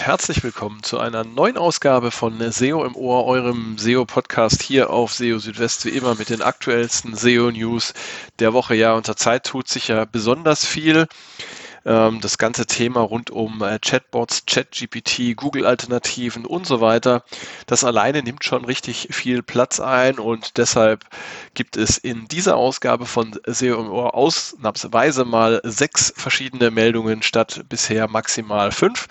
Herzlich willkommen zu einer neuen Ausgabe von SEO im Ohr, eurem SEO-Podcast hier auf SEO Südwest, wie immer mit den aktuellsten SEO-News der Woche. Ja, unter Zeit tut sich ja besonders viel. Ähm, das ganze Thema rund um äh, Chatbots, ChatGPT, Google-Alternativen und so weiter, das alleine nimmt schon richtig viel Platz ein und deshalb gibt es in dieser Ausgabe von SEO im Ohr ausnahmsweise mal sechs verschiedene Meldungen statt bisher maximal fünf.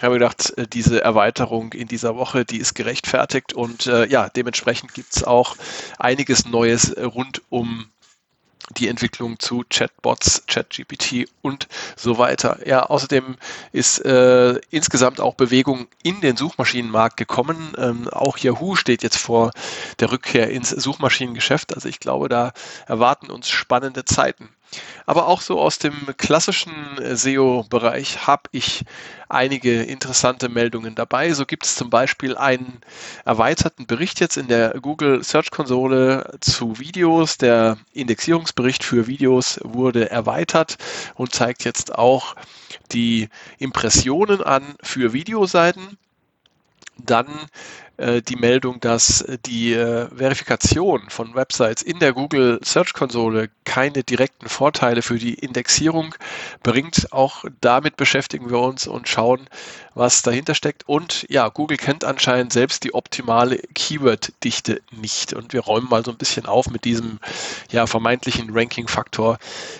Ich habe gedacht, äh, diese Erweiterung in dieser Woche, die ist gerechtfertigt und äh, ja, dementsprechend gibt es auch einiges Neues rund um die Entwicklung zu Chatbots, ChatGPT und so weiter. Ja, außerdem ist äh, insgesamt auch Bewegung in den Suchmaschinenmarkt gekommen. Ähm, auch Yahoo steht jetzt vor der Rückkehr ins Suchmaschinengeschäft. Also ich glaube, da erwarten uns spannende Zeiten. Aber auch so aus dem klassischen SEO-Bereich habe ich einige interessante Meldungen dabei. So gibt es zum Beispiel einen erweiterten Bericht jetzt in der Google Search Konsole zu Videos. Der Indexierungsbericht für Videos wurde erweitert und zeigt jetzt auch die Impressionen an für Videoseiten. Dann äh, die Meldung, dass die äh, Verifikation von Websites in der Google Search Konsole keine direkten Vorteile für die Indexierung bringt. Auch damit beschäftigen wir uns und schauen, was dahinter steckt. Und ja, Google kennt anscheinend selbst die optimale Keyword-Dichte nicht. Und wir räumen mal so ein bisschen auf mit diesem ja, vermeintlichen Ranking-Faktor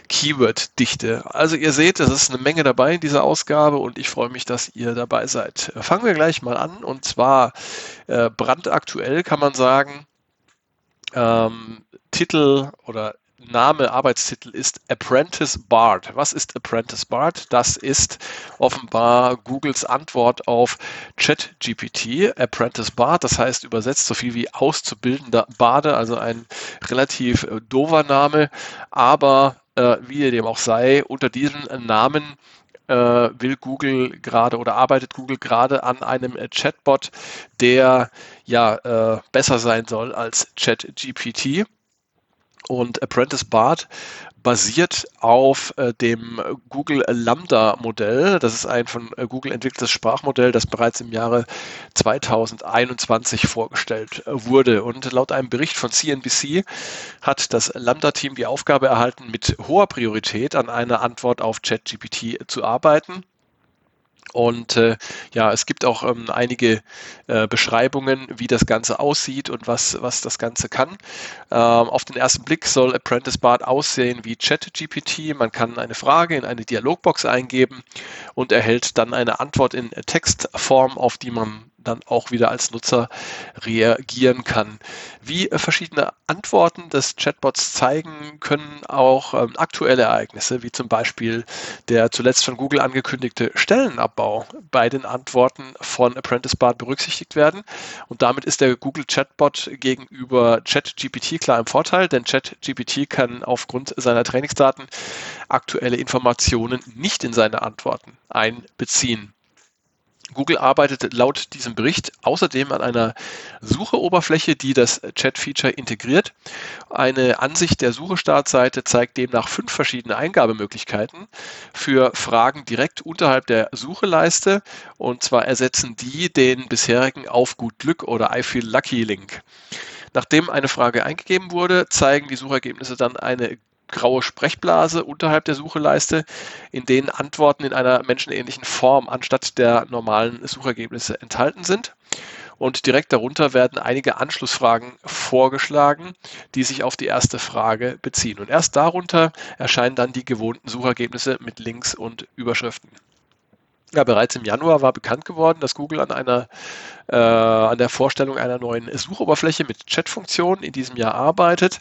Keyword-Dichte. Also ihr seht, es ist eine Menge dabei in dieser Ausgabe und ich freue mich, dass ihr dabei seid. Fangen wir gleich mal an und zwar äh, brandaktuell kann man sagen, ähm, Titel oder Name, Arbeitstitel ist Apprentice Bard. Was ist Apprentice Bard? Das ist offenbar Googles Antwort auf ChatGPT. Apprentice Bard, das heißt übersetzt so viel wie auszubildender Bade, also ein relativ äh, dover Name, aber äh, wie dem auch sei, unter diesem Namen will Google gerade oder arbeitet Google gerade an einem äh, Chatbot, der ja äh, besser sein soll als ChatGPT. Und Apprentice Bart basiert auf äh, dem Google Lambda Modell. Das ist ein von äh, Google entwickeltes Sprachmodell, das bereits im Jahre 2021 vorgestellt äh, wurde. Und laut einem Bericht von CNBC hat das Lambda-Team die Aufgabe erhalten, mit hoher Priorität an einer Antwort auf ChatGPT zu arbeiten. Und äh, ja, es gibt auch ähm, einige äh, Beschreibungen, wie das Ganze aussieht und was, was das Ganze kann. Ähm, auf den ersten Blick soll Apprentice Bart aussehen wie ChatGPT. Man kann eine Frage in eine Dialogbox eingeben und erhält dann eine Antwort in Textform, auf die man dann auch wieder als Nutzer reagieren kann. Wie äh, verschiedene Antworten des Chatbots zeigen, können auch ähm, aktuelle Ereignisse, wie zum Beispiel der zuletzt von Google angekündigte Stellenabbau bei den Antworten von Apprentice Bart berücksichtigt werden. Und damit ist der Google Chatbot gegenüber ChatGPT klar im Vorteil, denn ChatGPT kann aufgrund seiner Trainingsdaten aktuelle Informationen nicht in seine Antworten einbeziehen. Google arbeitet laut diesem Bericht außerdem an einer Sucheoberfläche, die das Chat-Feature integriert. Eine Ansicht der Suche-Startseite zeigt demnach fünf verschiedene Eingabemöglichkeiten für Fragen direkt unterhalb der Sucheleiste. Und zwar ersetzen die den bisherigen Auf gut Glück oder I feel lucky Link. Nachdem eine Frage eingegeben wurde, zeigen die Suchergebnisse dann eine graue Sprechblase unterhalb der Sucheleiste, in denen Antworten in einer menschenähnlichen Form anstatt der normalen Suchergebnisse enthalten sind. Und direkt darunter werden einige Anschlussfragen vorgeschlagen, die sich auf die erste Frage beziehen. Und erst darunter erscheinen dann die gewohnten Suchergebnisse mit Links und Überschriften. Ja, bereits im Januar war bekannt geworden, dass Google an einer äh, an der Vorstellung einer neuen Suchoberfläche mit Chat-Funktion in diesem Jahr arbeitet.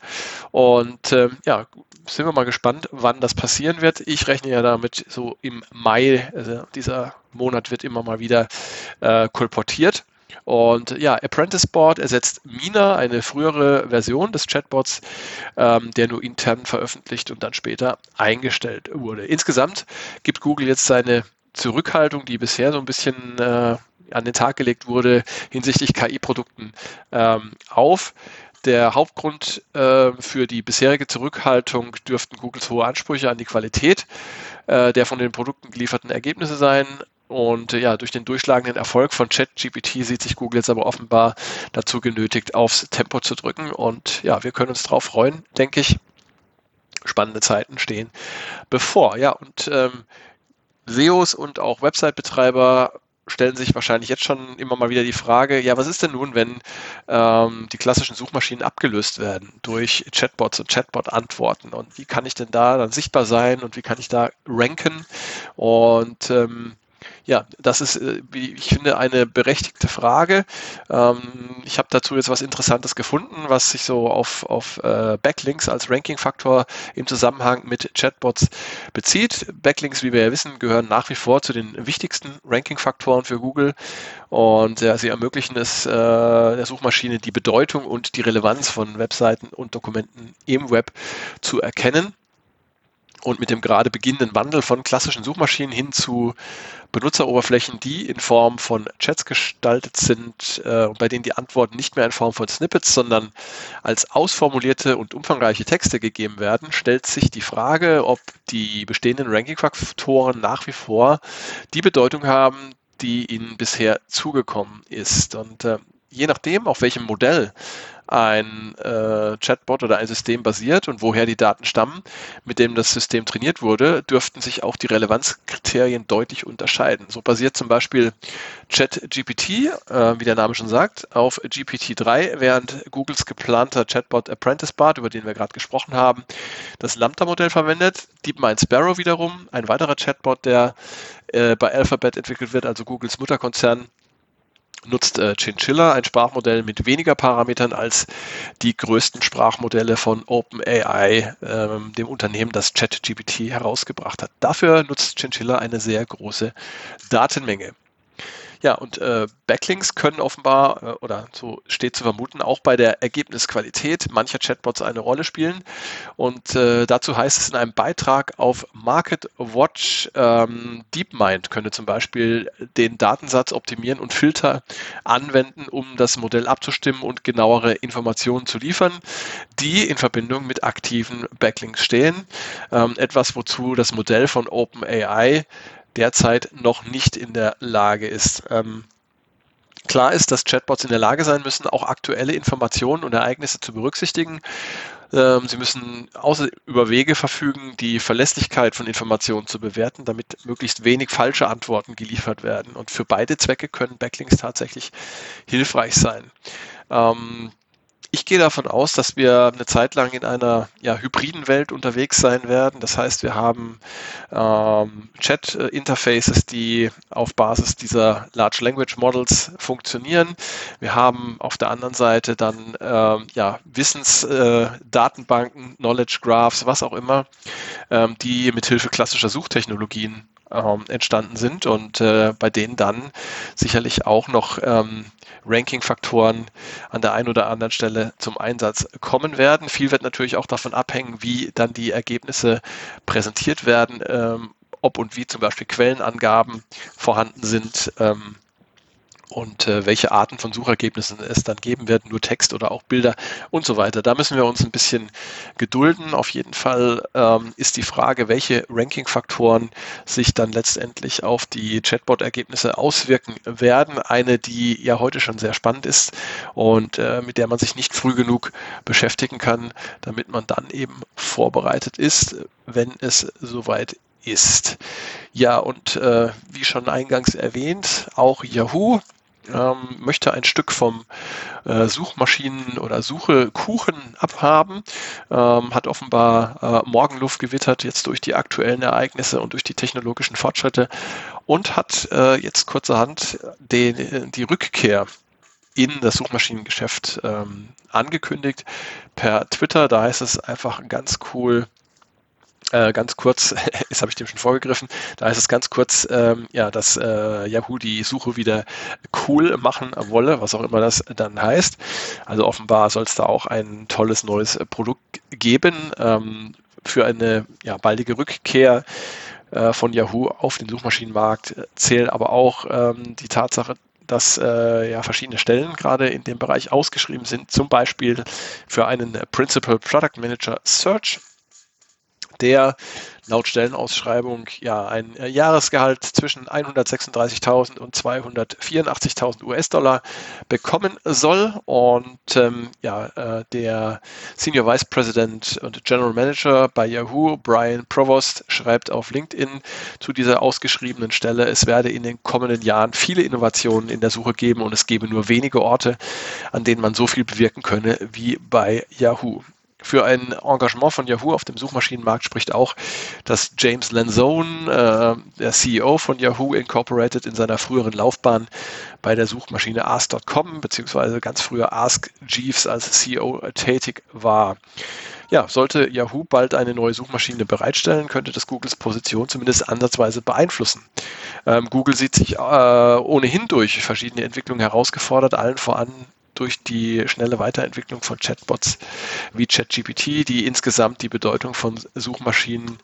Und äh, ja, sind wir mal gespannt, wann das passieren wird. Ich rechne ja damit so im Mai, also dieser Monat wird immer mal wieder äh, kolportiert. Und ja, Apprentice Board ersetzt Mina, eine frühere Version des Chatbots, ähm, der nur intern veröffentlicht und dann später eingestellt wurde. Insgesamt gibt Google jetzt seine Zurückhaltung, die bisher so ein bisschen äh, an den Tag gelegt wurde hinsichtlich KI-Produkten ähm, auf. Der Hauptgrund äh, für die bisherige Zurückhaltung dürften Googles hohe Ansprüche an die Qualität äh, der von den Produkten gelieferten Ergebnisse sein. Und äh, ja, durch den durchschlagenden Erfolg von ChatGPT sieht sich Google jetzt aber offenbar dazu genötigt, aufs Tempo zu drücken. Und ja, wir können uns darauf freuen, denke ich. Spannende Zeiten stehen bevor. Ja, und ähm, SEOs und auch Website-Betreiber stellen sich wahrscheinlich jetzt schon immer mal wieder die Frage, ja, was ist denn nun, wenn ähm, die klassischen Suchmaschinen abgelöst werden durch Chatbots und Chatbot-Antworten? Und wie kann ich denn da dann sichtbar sein und wie kann ich da ranken? Und ähm, ja, das ist, äh, wie ich finde, eine berechtigte Frage. Ähm, ich habe dazu jetzt was Interessantes gefunden, was sich so auf, auf äh, Backlinks als Ranking-Faktor im Zusammenhang mit Chatbots bezieht. Backlinks, wie wir ja wissen, gehören nach wie vor zu den wichtigsten Ranking-Faktoren für Google und ja, sie ermöglichen es äh, der Suchmaschine, die Bedeutung und die Relevanz von Webseiten und Dokumenten im Web zu erkennen. Und mit dem gerade beginnenden Wandel von klassischen Suchmaschinen hin zu Benutzeroberflächen, die in Form von Chats gestaltet sind, äh, bei denen die Antworten nicht mehr in Form von Snippets, sondern als ausformulierte und umfangreiche Texte gegeben werden, stellt sich die Frage, ob die bestehenden Ranking-Faktoren nach wie vor die Bedeutung haben, die ihnen bisher zugekommen ist. Und äh, je nachdem, auf welchem Modell ein äh, Chatbot oder ein System basiert und woher die Daten stammen, mit dem das System trainiert wurde, dürften sich auch die Relevanzkriterien deutlich unterscheiden. So basiert zum Beispiel ChatGPT, äh, wie der Name schon sagt, auf GPT-3, während Googles geplanter Chatbot Apprentice Bart, über den wir gerade gesprochen haben, das Lambda-Modell verwendet. DeepMind Sparrow wiederum, ein weiterer Chatbot, der äh, bei Alphabet entwickelt wird, also Googles Mutterkonzern, nutzt äh, Chinchilla ein Sprachmodell mit weniger Parametern als die größten Sprachmodelle von OpenAI, ähm, dem Unternehmen, das ChatGPT herausgebracht hat. Dafür nutzt Chinchilla eine sehr große Datenmenge. Ja, und äh, Backlinks können offenbar, äh, oder so steht zu vermuten, auch bei der Ergebnisqualität mancher Chatbots eine Rolle spielen. Und äh, dazu heißt es in einem Beitrag auf Market Watch, ähm, DeepMind könnte zum Beispiel den Datensatz optimieren und Filter anwenden, um das Modell abzustimmen und genauere Informationen zu liefern, die in Verbindung mit aktiven Backlinks stehen. Ähm, etwas, wozu das Modell von OpenAI derzeit noch nicht in der Lage ist. Ähm, klar ist, dass Chatbots in der Lage sein müssen, auch aktuelle Informationen und Ereignisse zu berücksichtigen. Ähm, sie müssen außer über Wege verfügen, die Verlässlichkeit von Informationen zu bewerten, damit möglichst wenig falsche Antworten geliefert werden. Und für beide Zwecke können Backlinks tatsächlich hilfreich sein. Ähm, ich gehe davon aus, dass wir eine Zeit lang in einer ja, hybriden Welt unterwegs sein werden. Das heißt, wir haben ähm, Chat-Interfaces, die auf Basis dieser Large Language Models funktionieren. Wir haben auf der anderen Seite dann ähm, ja, Wissensdatenbanken, äh, Knowledge Graphs, was auch immer, ähm, die mithilfe klassischer Suchtechnologien ähm, entstanden sind und äh, bei denen dann sicherlich auch noch ähm, Ranking-Faktoren an der einen oder anderen Stelle zum Einsatz kommen werden. Viel wird natürlich auch davon abhängen, wie dann die Ergebnisse präsentiert werden, ähm, ob und wie zum Beispiel Quellenangaben vorhanden sind. Ähm, und äh, welche Arten von Suchergebnissen es dann geben wird, nur Text oder auch Bilder und so weiter. Da müssen wir uns ein bisschen gedulden. Auf jeden Fall ähm, ist die Frage, welche Ranking-Faktoren sich dann letztendlich auf die Chatbot-Ergebnisse auswirken werden. Eine, die ja heute schon sehr spannend ist und äh, mit der man sich nicht früh genug beschäftigen kann, damit man dann eben vorbereitet ist, wenn es soweit ist. Ja, und äh, wie schon eingangs erwähnt, auch Yahoo ähm, möchte ein Stück vom äh, Suchmaschinen- oder Suche-Kuchen abhaben, ähm, hat offenbar äh, Morgenluft gewittert jetzt durch die aktuellen Ereignisse und durch die technologischen Fortschritte und hat äh, jetzt kurzerhand den, die Rückkehr in das Suchmaschinengeschäft ähm, angekündigt per Twitter. Da heißt es einfach ganz cool, äh, ganz kurz, jetzt habe ich dem schon vorgegriffen, da heißt es ganz kurz, ähm, ja, dass äh, Yahoo die Suche wieder cool machen wolle, was auch immer das dann heißt. Also offenbar soll es da auch ein tolles neues Produkt geben ähm, für eine ja, baldige Rückkehr äh, von Yahoo auf den Suchmaschinenmarkt, zählt aber auch ähm, die Tatsache, dass äh, ja verschiedene Stellen gerade in dem Bereich ausgeschrieben sind, zum Beispiel für einen Principal Product Manager Search der laut Stellenausschreibung ja ein äh, Jahresgehalt zwischen 136.000 und 284.000 US-Dollar bekommen soll. Und ähm, ja, äh, der Senior Vice President und General Manager bei Yahoo, Brian Provost, schreibt auf LinkedIn zu dieser ausgeschriebenen Stelle, es werde in den kommenden Jahren viele Innovationen in der Suche geben und es gebe nur wenige Orte, an denen man so viel bewirken könne wie bei Yahoo. Für ein Engagement von Yahoo auf dem Suchmaschinenmarkt spricht auch, dass James Lanzone, äh, der CEO von Yahoo Incorporated, in seiner früheren Laufbahn bei der Suchmaschine Ask.com beziehungsweise ganz früher Ask Jeeves als CEO tätig war. Ja, sollte Yahoo bald eine neue Suchmaschine bereitstellen, könnte das Googles Position zumindest ansatzweise beeinflussen. Ähm, Google sieht sich äh, ohnehin durch verschiedene Entwicklungen herausgefordert, allen voran durch die schnelle Weiterentwicklung von Chatbots wie ChatGPT, die insgesamt die Bedeutung von Suchmaschinen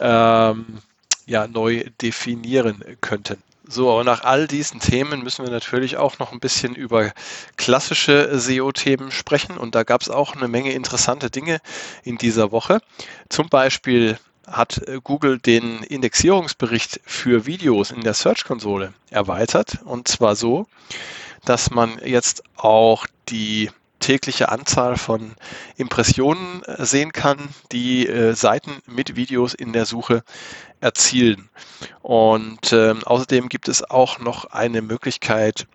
ähm, ja, neu definieren könnten. So, aber nach all diesen Themen müssen wir natürlich auch noch ein bisschen über klassische SEO-Themen sprechen. Und da gab es auch eine Menge interessante Dinge in dieser Woche. Zum Beispiel hat Google den Indexierungsbericht für Videos in der Search-Konsole erweitert. Und zwar so, dass man jetzt auch die tägliche Anzahl von Impressionen äh, sehen kann, die äh, Seiten mit Videos in der Suche erzielen. Und äh, außerdem gibt es auch noch eine Möglichkeit,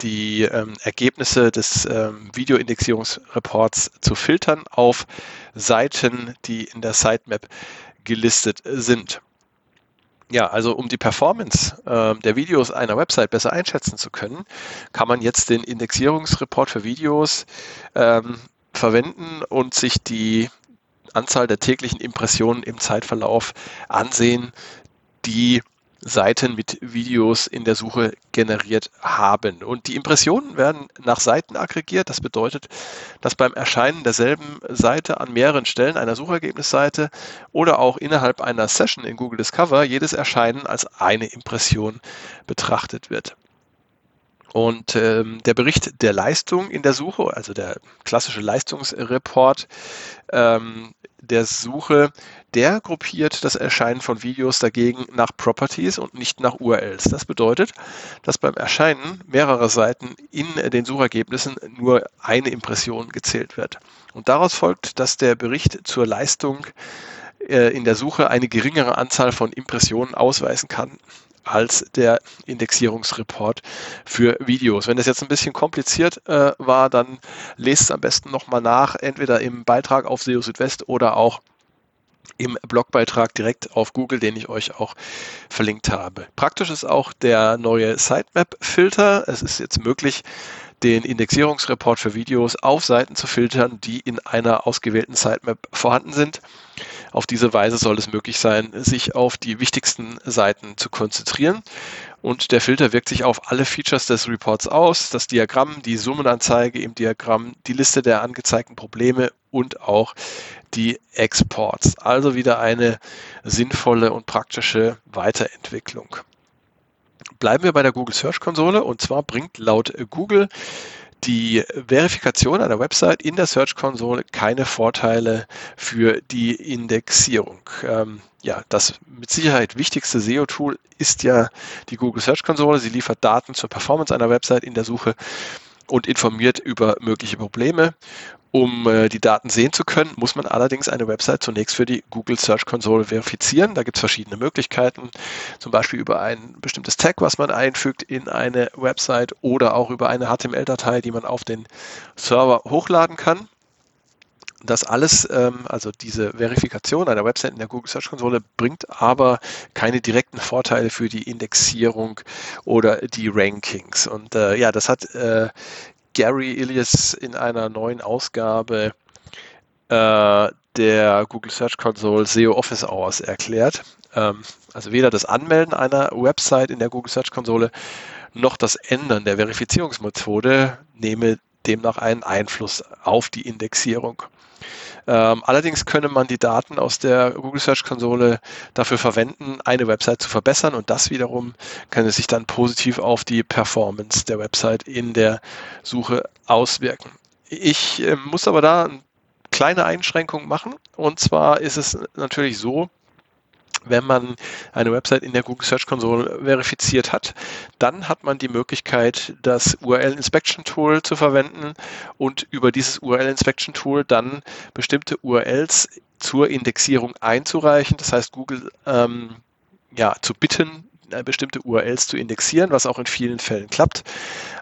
die ähm, Ergebnisse des ähm, Videoindexierungsreports zu filtern auf Seiten, die in der Sitemap gelistet sind. Ja, also um die Performance äh, der Videos einer Website besser einschätzen zu können, kann man jetzt den Indexierungsreport für Videos ähm, verwenden und sich die Anzahl der täglichen Impressionen im Zeitverlauf ansehen, die Seiten mit Videos in der Suche generiert haben. Und die Impressionen werden nach Seiten aggregiert. Das bedeutet, dass beim Erscheinen derselben Seite an mehreren Stellen einer Suchergebnisseite oder auch innerhalb einer Session in Google Discover jedes Erscheinen als eine Impression betrachtet wird. Und ähm, der Bericht der Leistung in der Suche, also der klassische Leistungsreport ähm, der Suche, der gruppiert das Erscheinen von Videos dagegen nach Properties und nicht nach URLs. Das bedeutet, dass beim Erscheinen mehrerer Seiten in den Suchergebnissen nur eine Impression gezählt wird. Und daraus folgt, dass der Bericht zur Leistung äh, in der Suche eine geringere Anzahl von Impressionen ausweisen kann als der Indexierungsreport für Videos. Wenn das jetzt ein bisschen kompliziert äh, war, dann lest es am besten nochmal nach, entweder im Beitrag auf SEO Südwest oder auch im Blogbeitrag direkt auf Google, den ich euch auch verlinkt habe. Praktisch ist auch der neue Sitemap-Filter. Es ist jetzt möglich, den Indexierungsreport für Videos auf Seiten zu filtern, die in einer ausgewählten Sitemap vorhanden sind. Auf diese Weise soll es möglich sein, sich auf die wichtigsten Seiten zu konzentrieren. Und der Filter wirkt sich auf alle Features des Reports aus, das Diagramm, die Summenanzeige im Diagramm, die Liste der angezeigten Probleme und auch die Exports. Also wieder eine sinnvolle und praktische Weiterentwicklung. Bleiben wir bei der Google Search Konsole und zwar bringt laut Google die Verifikation einer Website in der Search-Konsole keine Vorteile für die Indexierung. Ähm, ja, das mit Sicherheit wichtigste SEO-Tool ist ja die Google Search-Konsole. Sie liefert Daten zur Performance einer Website in der Suche und informiert über mögliche Probleme. Um äh, die Daten sehen zu können, muss man allerdings eine Website zunächst für die Google Search Console verifizieren. Da gibt es verschiedene Möglichkeiten, zum Beispiel über ein bestimmtes Tag, was man einfügt in eine Website oder auch über eine HTML-Datei, die man auf den Server hochladen kann. Das alles, ähm, also diese Verifikation einer Website in der Google Search Konsole, bringt aber keine direkten Vorteile für die Indexierung oder die Rankings. Und äh, ja, das hat äh, Gary Ilias in einer neuen Ausgabe äh, der Google Search Console SEO Office Hours erklärt. Ähm, also weder das Anmelden einer Website in der Google Search Konsole noch das Ändern der Verifizierungsmethode nehme demnach einen Einfluss auf die Indexierung. Ähm, allerdings könne man die Daten aus der Google Search Konsole dafür verwenden, eine Website zu verbessern und das wiederum kann sich dann positiv auf die Performance der Website in der Suche auswirken. Ich äh, muss aber da ein kleine Einschränkung machen. Und zwar ist es natürlich so, wenn man eine Website in der Google Search Console verifiziert hat, dann hat man die Möglichkeit, das URL Inspection Tool zu verwenden und über dieses URL Inspection Tool dann bestimmte URLs zur Indexierung einzureichen. Das heißt, Google ähm, ja, zu bitten, bestimmte URLs zu indexieren, was auch in vielen Fällen klappt.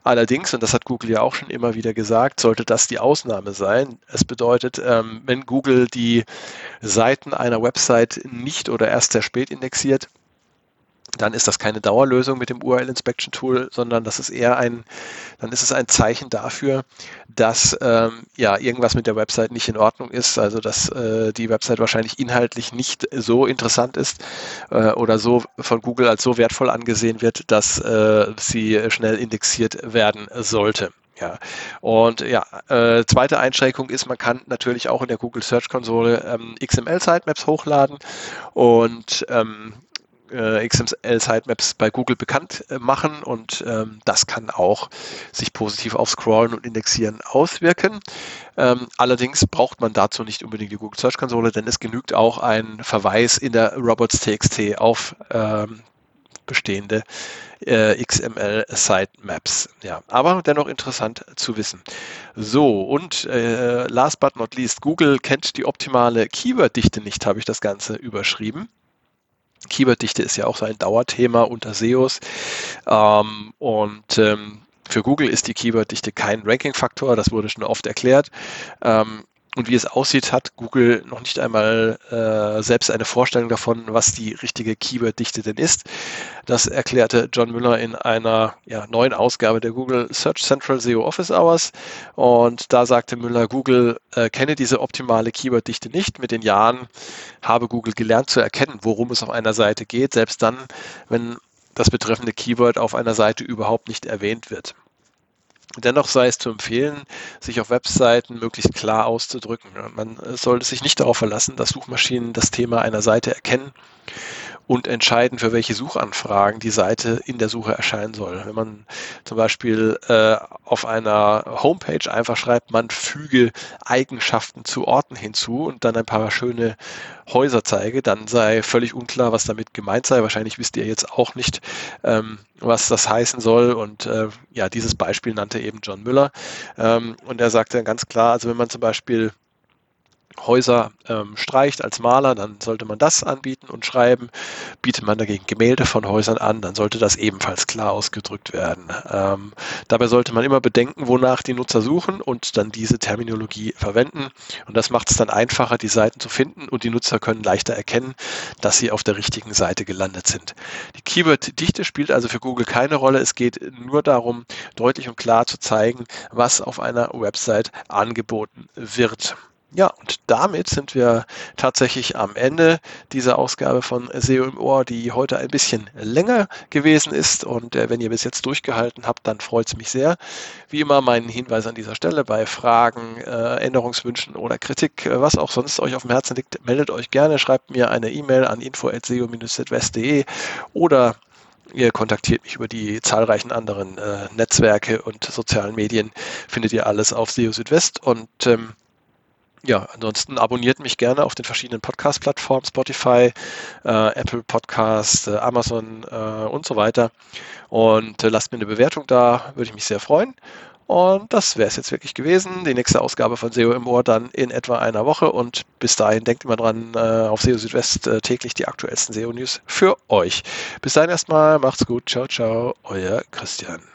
Allerdings, und das hat Google ja auch schon immer wieder gesagt, sollte das die Ausnahme sein. Es bedeutet, ähm, wenn Google die Seiten einer Website nicht oder erst sehr spät indexiert, dann ist das keine Dauerlösung mit dem URL Inspection Tool, sondern das ist eher ein, dann ist es ein Zeichen dafür, dass ähm, ja irgendwas mit der Website nicht in Ordnung ist, also dass äh, die Website wahrscheinlich inhaltlich nicht so interessant ist äh, oder so von Google als so wertvoll angesehen wird, dass äh, sie schnell indexiert werden sollte. Ja, und ja, äh, zweite Einschränkung ist, man kann natürlich auch in der Google Search Konsole ähm, XML-Sitemaps hochladen und ähm, äh, XML-Sitemaps bei Google bekannt äh, machen und ähm, das kann auch sich positiv auf Scrollen und Indexieren auswirken. Ähm, allerdings braucht man dazu nicht unbedingt die Google Search Konsole, denn es genügt auch ein Verweis in der robots.txt auf ähm, bestehende äh, XML Sitemaps. Ja, aber dennoch interessant zu wissen. So, und äh, last but not least, Google kennt die optimale Keyword-Dichte nicht, habe ich das Ganze überschrieben. Keyworddichte ist ja auch so ein Dauerthema unter SEOs. Ähm, und ähm, für Google ist die Keyworddichte kein Ranking-Faktor, das wurde schon oft erklärt. Ähm, und wie es aussieht, hat Google noch nicht einmal äh, selbst eine Vorstellung davon, was die richtige Keyword-Dichte denn ist. Das erklärte John Müller in einer ja, neuen Ausgabe der Google Search Central SEO Office Hours. Und da sagte Müller, Google äh, kenne diese optimale Keyword-Dichte nicht. Mit den Jahren habe Google gelernt zu erkennen, worum es auf einer Seite geht, selbst dann, wenn das betreffende Keyword auf einer Seite überhaupt nicht erwähnt wird. Dennoch sei es zu empfehlen, sich auf Webseiten möglichst klar auszudrücken. Man sollte sich nicht darauf verlassen, dass Suchmaschinen das Thema einer Seite erkennen und entscheiden, für welche Suchanfragen die Seite in der Suche erscheinen soll. Wenn man zum Beispiel äh, auf einer Homepage einfach schreibt, man füge Eigenschaften zu Orten hinzu und dann ein paar schöne Häuser zeige, dann sei völlig unklar, was damit gemeint sei. Wahrscheinlich wisst ihr jetzt auch nicht, ähm, was das heißen soll. Und äh, ja, dieses Beispiel nannte eben John Müller. Ähm, und er sagte ganz klar, also wenn man zum Beispiel Häuser ähm, streicht als Maler, dann sollte man das anbieten und schreiben. Bietet man dagegen Gemälde von Häusern an, dann sollte das ebenfalls klar ausgedrückt werden. Ähm, dabei sollte man immer bedenken, wonach die Nutzer suchen und dann diese Terminologie verwenden. Und das macht es dann einfacher, die Seiten zu finden und die Nutzer können leichter erkennen, dass sie auf der richtigen Seite gelandet sind. Die Keyword-Dichte spielt also für Google keine Rolle. Es geht nur darum, deutlich und klar zu zeigen, was auf einer Website angeboten wird. Ja, und damit sind wir tatsächlich am Ende dieser Ausgabe von SEO im Ohr, die heute ein bisschen länger gewesen ist. Und äh, wenn ihr bis jetzt durchgehalten habt, dann freut es mich sehr. Wie immer mein Hinweis an dieser Stelle bei Fragen, äh, Änderungswünschen oder Kritik, äh, was auch sonst euch auf dem Herzen liegt, meldet euch gerne, schreibt mir eine E-Mail an info.seo-südwest.de oder Ihr kontaktiert mich über die zahlreichen anderen äh, Netzwerke und sozialen Medien. Findet ihr alles auf SEO Südwest. Und ähm, ja, ansonsten abonniert mich gerne auf den verschiedenen Podcast-Plattformen, Spotify, äh, Apple Podcast, äh, Amazon äh, und so weiter. Und äh, lasst mir eine Bewertung da, würde ich mich sehr freuen. Und das wäre es jetzt wirklich gewesen. Die nächste Ausgabe von SEO im Ohr dann in etwa einer Woche. Und bis dahin denkt immer dran, äh, auf SEO Südwest äh, täglich die aktuellsten SEO-News für euch. Bis dahin erstmal, macht's gut, ciao, ciao, euer Christian.